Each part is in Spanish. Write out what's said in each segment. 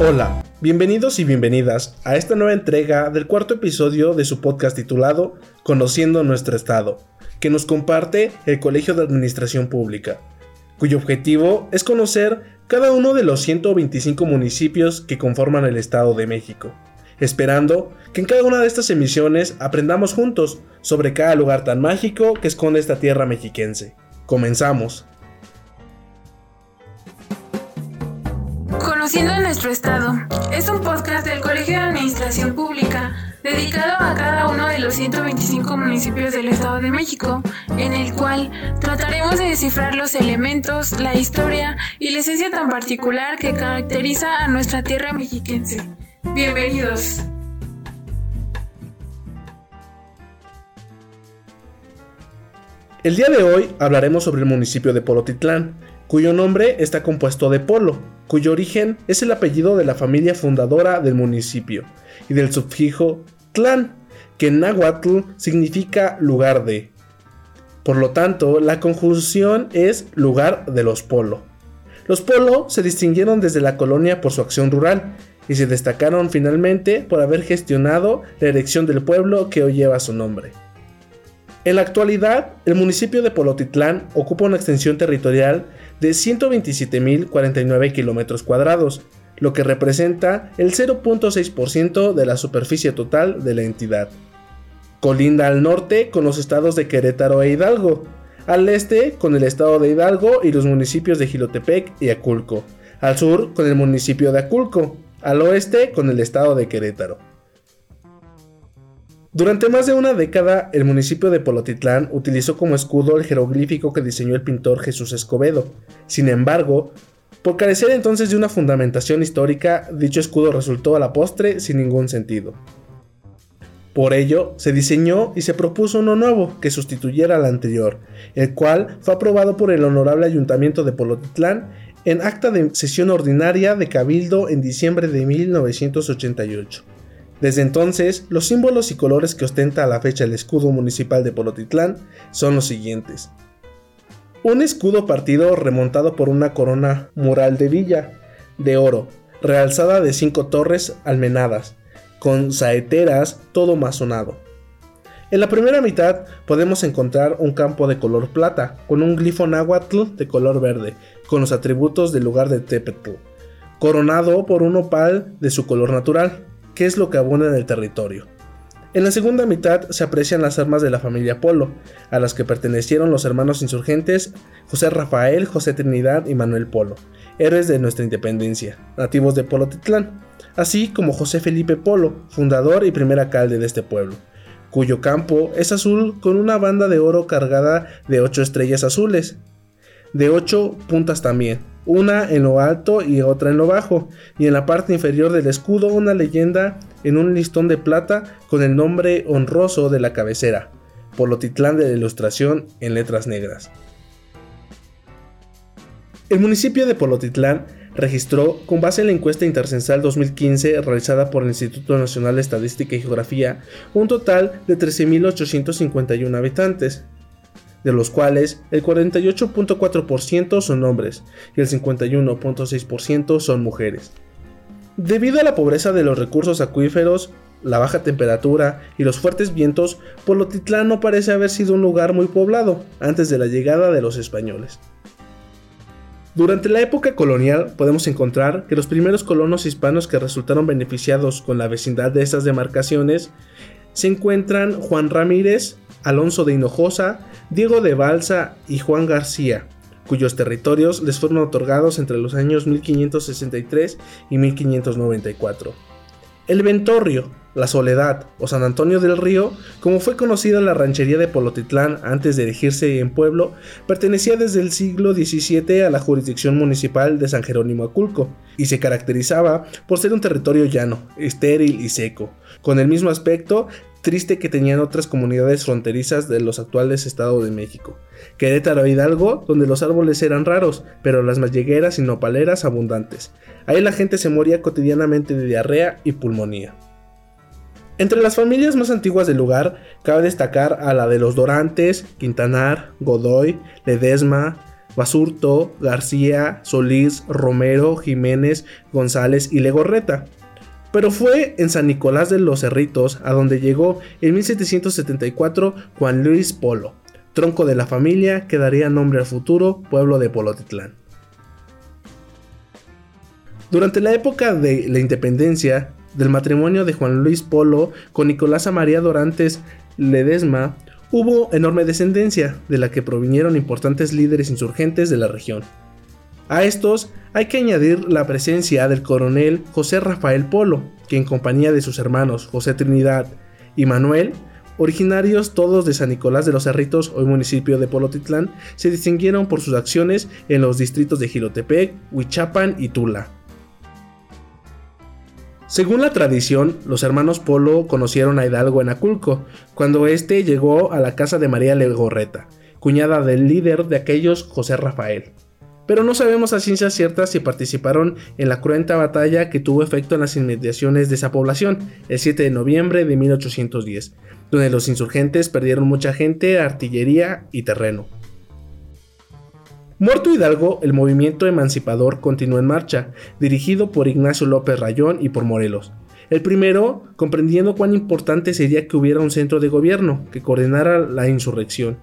Hola, bienvenidos y bienvenidas a esta nueva entrega del cuarto episodio de su podcast titulado Conociendo nuestro Estado, que nos comparte el Colegio de Administración Pública, cuyo objetivo es conocer cada uno de los 125 municipios que conforman el Estado de México, esperando que en cada una de estas emisiones aprendamos juntos sobre cada lugar tan mágico que esconde esta tierra mexiquense. Comenzamos. Conociendo nuestro Estado es un podcast del Colegio de Administración Pública dedicado a cada uno de los 125 municipios del Estado de México, en el cual trataremos de descifrar los elementos, la historia y la esencia tan particular que caracteriza a nuestra tierra mexiquense. Bienvenidos. El día de hoy hablaremos sobre el municipio de Polotitlán, cuyo nombre está compuesto de polo, cuyo origen es el apellido de la familia fundadora del municipio, y del sufijo tlán, que en náhuatl significa lugar de. Por lo tanto, la conjunción es lugar de los polo. Los polo se distinguieron desde la colonia por su acción rural y se destacaron finalmente por haber gestionado la erección del pueblo que hoy lleva su nombre. En la actualidad, el municipio de Polotitlán ocupa una extensión territorial de 127.049 kilómetros cuadrados, lo que representa el 0.6% de la superficie total de la entidad. Colinda al norte con los estados de Querétaro e Hidalgo, al este con el estado de Hidalgo y los municipios de Gilotepec y Aculco, al sur con el municipio de Aculco, al oeste con el estado de Querétaro. Durante más de una década, el municipio de Polotitlán utilizó como escudo el jeroglífico que diseñó el pintor Jesús Escobedo. Sin embargo, por carecer entonces de una fundamentación histórica, dicho escudo resultó a la postre sin ningún sentido. Por ello, se diseñó y se propuso uno nuevo que sustituyera al anterior, el cual fue aprobado por el Honorable Ayuntamiento de Polotitlán en acta de sesión ordinaria de Cabildo en diciembre de 1988. Desde entonces, los símbolos y colores que ostenta a la fecha el escudo municipal de Polotitlán son los siguientes. Un escudo partido remontado por una corona mural de villa, de oro, realzada de cinco torres almenadas, con saeteras todo masonado. En la primera mitad podemos encontrar un campo de color plata, con un glifo náhuatl de color verde, con los atributos del lugar de Tepetl, coronado por un opal de su color natural, que es lo que abunda en el territorio. En la segunda mitad se aprecian las armas de la familia Polo, a las que pertenecieron los hermanos insurgentes José Rafael, José Trinidad y Manuel Polo, héroes de nuestra independencia, nativos de Polo Titlán, así como José Felipe Polo, fundador y primer alcalde de este pueblo, cuyo campo es azul con una banda de oro cargada de ocho estrellas azules, de ocho puntas también, una en lo alto y otra en lo bajo, y en la parte inferior del escudo una leyenda en un listón de plata con el nombre honroso de la cabecera, Polotitlán de la Ilustración en letras negras. El municipio de Polotitlán registró, con base en la encuesta intercensal 2015 realizada por el Instituto Nacional de Estadística y Geografía, un total de 13.851 habitantes, de los cuales el 48.4% son hombres y el 51.6% son mujeres. Debido a la pobreza de los recursos acuíferos, la baja temperatura y los fuertes vientos, Polotitlán no parece haber sido un lugar muy poblado antes de la llegada de los españoles. Durante la época colonial podemos encontrar que los primeros colonos hispanos que resultaron beneficiados con la vecindad de estas demarcaciones se encuentran Juan Ramírez, Alonso de Hinojosa, Diego de Balsa y Juan García, cuyos territorios les fueron otorgados entre los años 1563 y 1594. El Ventorrio, la Soledad o San Antonio del Río, como fue conocida la ranchería de Polotitlán antes de erigirse en pueblo, pertenecía desde el siglo XVII a la jurisdicción municipal de San Jerónimo Aculco y se caracterizaba por ser un territorio llano, estéril y seco, con el mismo aspecto triste que tenían otras comunidades fronterizas de los actuales estados de México. Querétaro e Hidalgo, donde los árboles eran raros, pero las mallegueras y nopaleras abundantes. Ahí la gente se moría cotidianamente de diarrea y pulmonía. Entre las familias más antiguas del lugar, cabe destacar a la de los Dorantes, Quintanar, Godoy, Ledesma, Basurto, García, Solís, Romero, Jiménez, González y Legorreta. Pero fue en San Nicolás de los Cerritos a donde llegó en 1774 Juan Luis Polo, tronco de la familia que daría nombre al futuro pueblo de Polotitlán. Durante la época de la independencia, del matrimonio de Juan Luis Polo con Nicolasa María Dorantes Ledesma, hubo enorme descendencia, de la que provinieron importantes líderes insurgentes de la región. A estos hay que añadir la presencia del coronel José Rafael Polo, que en compañía de sus hermanos José Trinidad y Manuel, originarios todos de San Nicolás de los Cerritos, hoy municipio de Polotitlán, se distinguieron por sus acciones en los distritos de Gilotepec, Huichapan y Tula. Según la tradición, los hermanos Polo conocieron a Hidalgo en Aculco, cuando éste llegó a la casa de María Legorreta, cuñada del líder de aquellos José Rafael pero no sabemos a ciencia cierta si participaron en la cruenta batalla que tuvo efecto en las inmediaciones de esa población el 7 de noviembre de 1810, donde los insurgentes perdieron mucha gente, artillería y terreno. Muerto Hidalgo, el movimiento emancipador continuó en marcha, dirigido por Ignacio López Rayón y por Morelos. El primero, comprendiendo cuán importante sería que hubiera un centro de gobierno que coordinara la insurrección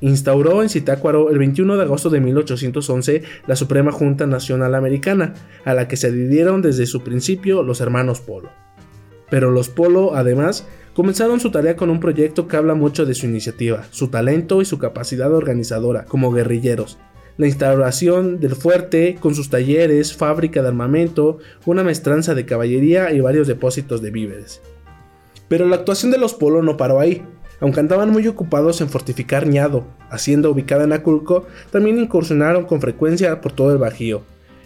instauró en Zitácuaro el 21 de agosto de 1811 la Suprema Junta Nacional Americana, a la que se adhirieron desde su principio los hermanos Polo. Pero los Polo, además, comenzaron su tarea con un proyecto que habla mucho de su iniciativa, su talento y su capacidad organizadora como guerrilleros. La instauración del fuerte, con sus talleres, fábrica de armamento, una maestranza de caballería y varios depósitos de víveres. Pero la actuación de los Polo no paró ahí. Aunque andaban muy ocupados en fortificar Ñado, hacienda ubicada en Aculco, también incursionaron con frecuencia por todo el Bajío.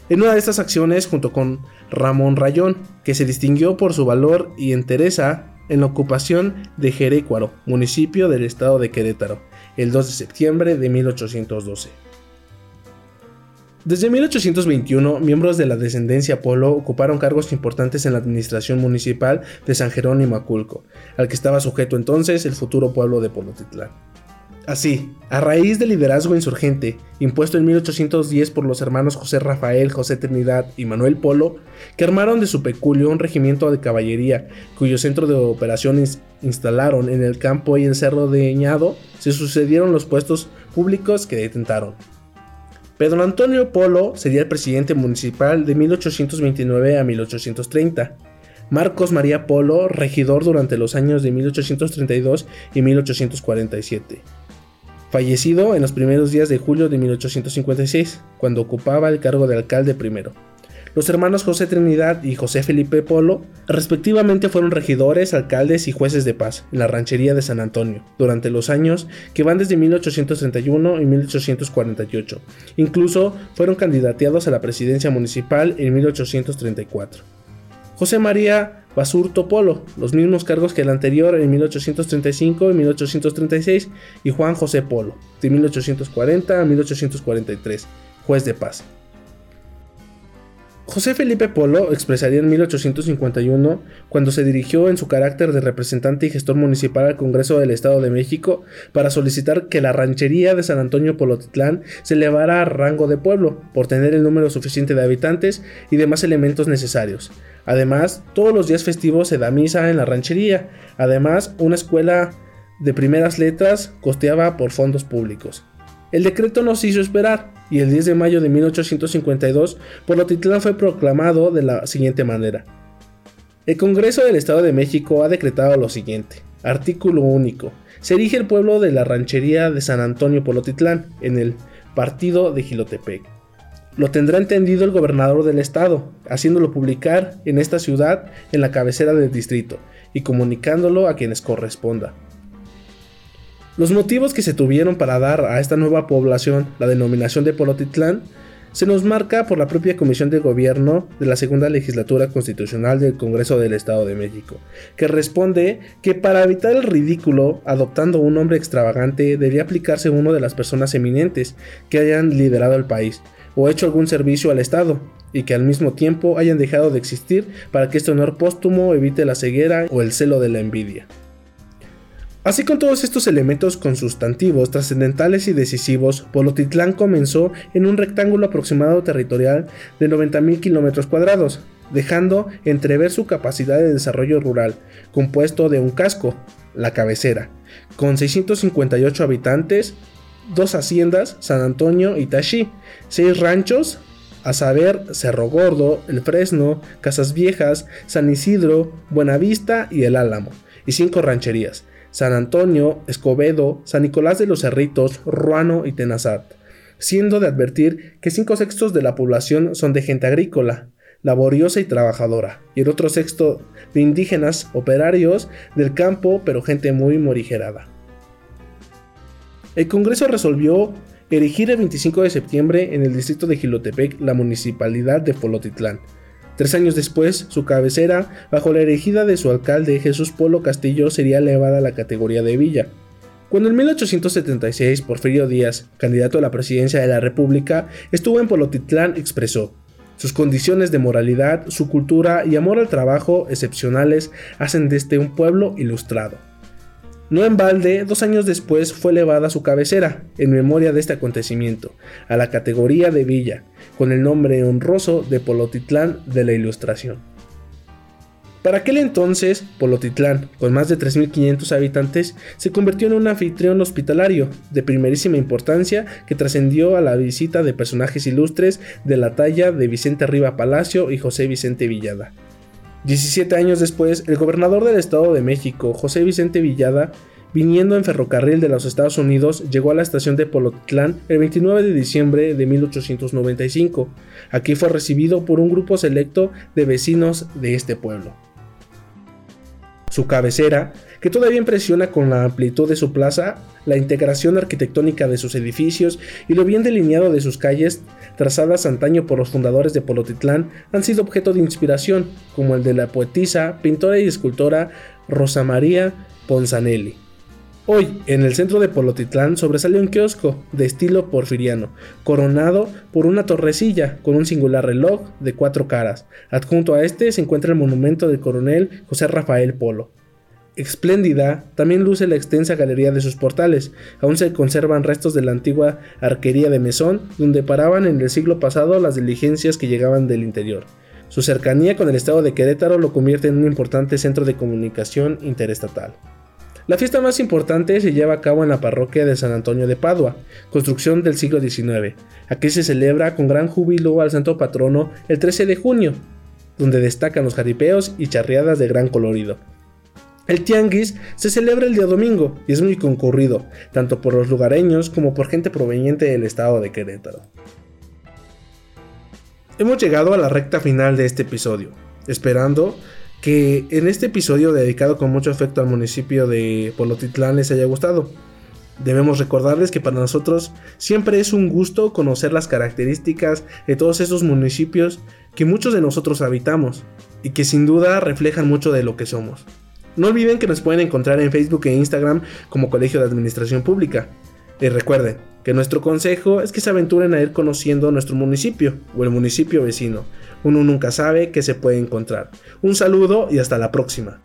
En una de estas acciones, junto con Ramón Rayón, que se distinguió por su valor y entereza en la ocupación de Jerecuaro, municipio del estado de Querétaro, el 2 de septiembre de 1812. Desde 1821, miembros de la descendencia Polo ocuparon cargos importantes en la administración municipal de San Jerónimo Aculco, al que estaba sujeto entonces el futuro pueblo de Polotitlán. Así, a raíz del liderazgo insurgente impuesto en 1810 por los hermanos José Rafael, José Trinidad y Manuel Polo, que armaron de su peculio un regimiento de caballería cuyo centro de operaciones instalaron en el campo y el cerro de Ñado, se sucedieron los puestos públicos que detentaron. Pedro Antonio Polo sería el presidente municipal de 1829 a 1830. Marcos María Polo, regidor durante los años de 1832 y 1847. Fallecido en los primeros días de julio de 1856, cuando ocupaba el cargo de alcalde primero. Los hermanos José Trinidad y José Felipe Polo, respectivamente, fueron regidores, alcaldes y jueces de paz en la ranchería de San Antonio durante los años que van desde 1831 y 1848. Incluso fueron candidateados a la presidencia municipal en 1834. José María Basurto Polo, los mismos cargos que el anterior en 1835 y 1836, y Juan José Polo, de 1840 a 1843, juez de paz. José Felipe Polo expresaría en 1851, cuando se dirigió en su carácter de representante y gestor municipal al Congreso del Estado de México para solicitar que la ranchería de San Antonio Polotitlán se elevara a rango de pueblo, por tener el número suficiente de habitantes y demás elementos necesarios. Además, todos los días festivos se da misa en la ranchería. Además, una escuela de primeras letras costeaba por fondos públicos. El decreto no se hizo esperar y el 10 de mayo de 1852 Polotitlán fue proclamado de la siguiente manera. El Congreso del Estado de México ha decretado lo siguiente. Artículo único. Se erige el pueblo de la ranchería de San Antonio Polotitlán en el partido de Gilotepec. Lo tendrá entendido el gobernador del estado, haciéndolo publicar en esta ciudad en la cabecera del distrito y comunicándolo a quienes corresponda. Los motivos que se tuvieron para dar a esta nueva población la denominación de Polotitlán se nos marca por la propia Comisión de Gobierno de la Segunda Legislatura Constitucional del Congreso del Estado de México, que responde que para evitar el ridículo, adoptando un nombre extravagante, debía aplicarse uno de las personas eminentes que hayan liderado el país o hecho algún servicio al Estado, y que al mismo tiempo hayan dejado de existir para que este honor póstumo evite la ceguera o el celo de la envidia. Así con todos estos elementos consustantivos, trascendentales y decisivos, Polotitlán comenzó en un rectángulo aproximado territorial de 90.000 kilómetros cuadrados, dejando entrever su capacidad de desarrollo rural, compuesto de un casco, la cabecera, con 658 habitantes, dos haciendas, San Antonio y Tashi, seis ranchos, a saber Cerro Gordo, El Fresno, Casas Viejas, San Isidro, Buenavista y El Álamo, y cinco rancherías, San Antonio, Escobedo, San Nicolás de los Cerritos, Ruano y Tenazat, siendo de advertir que cinco sextos de la población son de gente agrícola, laboriosa y trabajadora, y el otro sexto de indígenas, operarios del campo, pero gente muy morigerada. El Congreso resolvió erigir el 25 de septiembre en el distrito de Gilotepec la municipalidad de Polotitlán, Tres años después, su cabecera, bajo la erigida de su alcalde Jesús Polo Castillo, sería elevada a la categoría de villa. Cuando en 1876 Porfirio Díaz, candidato a la presidencia de la República, estuvo en Polotitlán, expresó, sus condiciones de moralidad, su cultura y amor al trabajo excepcionales hacen de este un pueblo ilustrado. No en balde, dos años después fue elevada su cabecera, en memoria de este acontecimiento, a la categoría de villa, con el nombre honroso de Polotitlán de la Ilustración. Para aquel entonces, Polotitlán, con más de 3.500 habitantes, se convirtió en un anfitrión hospitalario de primerísima importancia que trascendió a la visita de personajes ilustres de la talla de Vicente Riva Palacio y José Vicente Villada. 17 años después, el gobernador del Estado de México, José Vicente Villada, viniendo en ferrocarril de los Estados Unidos, llegó a la estación de Polotlán el 29 de diciembre de 1895. Aquí fue recibido por un grupo selecto de vecinos de este pueblo. Su cabecera, que todavía impresiona con la amplitud de su plaza, la integración arquitectónica de sus edificios y lo bien delineado de sus calles, trazadas antaño por los fundadores de Polotitlán, han sido objeto de inspiración, como el de la poetisa, pintora y escultora Rosa María Ponzanelli. Hoy, en el centro de Polotitlán sobresale un kiosco de estilo porfiriano, coronado por una torrecilla con un singular reloj de cuatro caras. Adjunto a este se encuentra el monumento del coronel José Rafael Polo. Espléndida, también luce la extensa galería de sus portales. Aún se conservan restos de la antigua arquería de Mesón, donde paraban en el siglo pasado las diligencias que llegaban del interior. Su cercanía con el estado de Querétaro lo convierte en un importante centro de comunicación interestatal. La fiesta más importante se lleva a cabo en la parroquia de San Antonio de Padua, construcción del siglo XIX. Aquí se celebra con gran júbilo al santo patrono el 13 de junio, donde destacan los jaripeos y charreadas de gran colorido. El tianguis se celebra el día domingo y es muy concurrido, tanto por los lugareños como por gente proveniente del estado de Querétaro. Hemos llegado a la recta final de este episodio, esperando que en este episodio dedicado con mucho afecto al municipio de Polotitlán les haya gustado. Debemos recordarles que para nosotros siempre es un gusto conocer las características de todos esos municipios que muchos de nosotros habitamos y que sin duda reflejan mucho de lo que somos. No olviden que nos pueden encontrar en Facebook e Instagram como Colegio de Administración Pública. Y recuerden que nuestro consejo es que se aventuren a ir conociendo nuestro municipio o el municipio vecino uno nunca sabe qué se puede encontrar. Un saludo y hasta la próxima.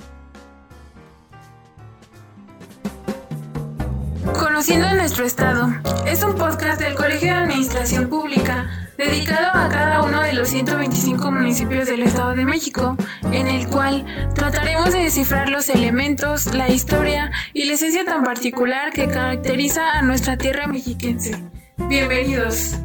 Conociendo nuestro estado es un podcast del Colegio de Administración Pública dedicado a cada uno de los 125 municipios del Estado de México, en el cual trataremos de descifrar los elementos, la historia y la esencia tan particular que caracteriza a nuestra tierra mexiquense. Bienvenidos.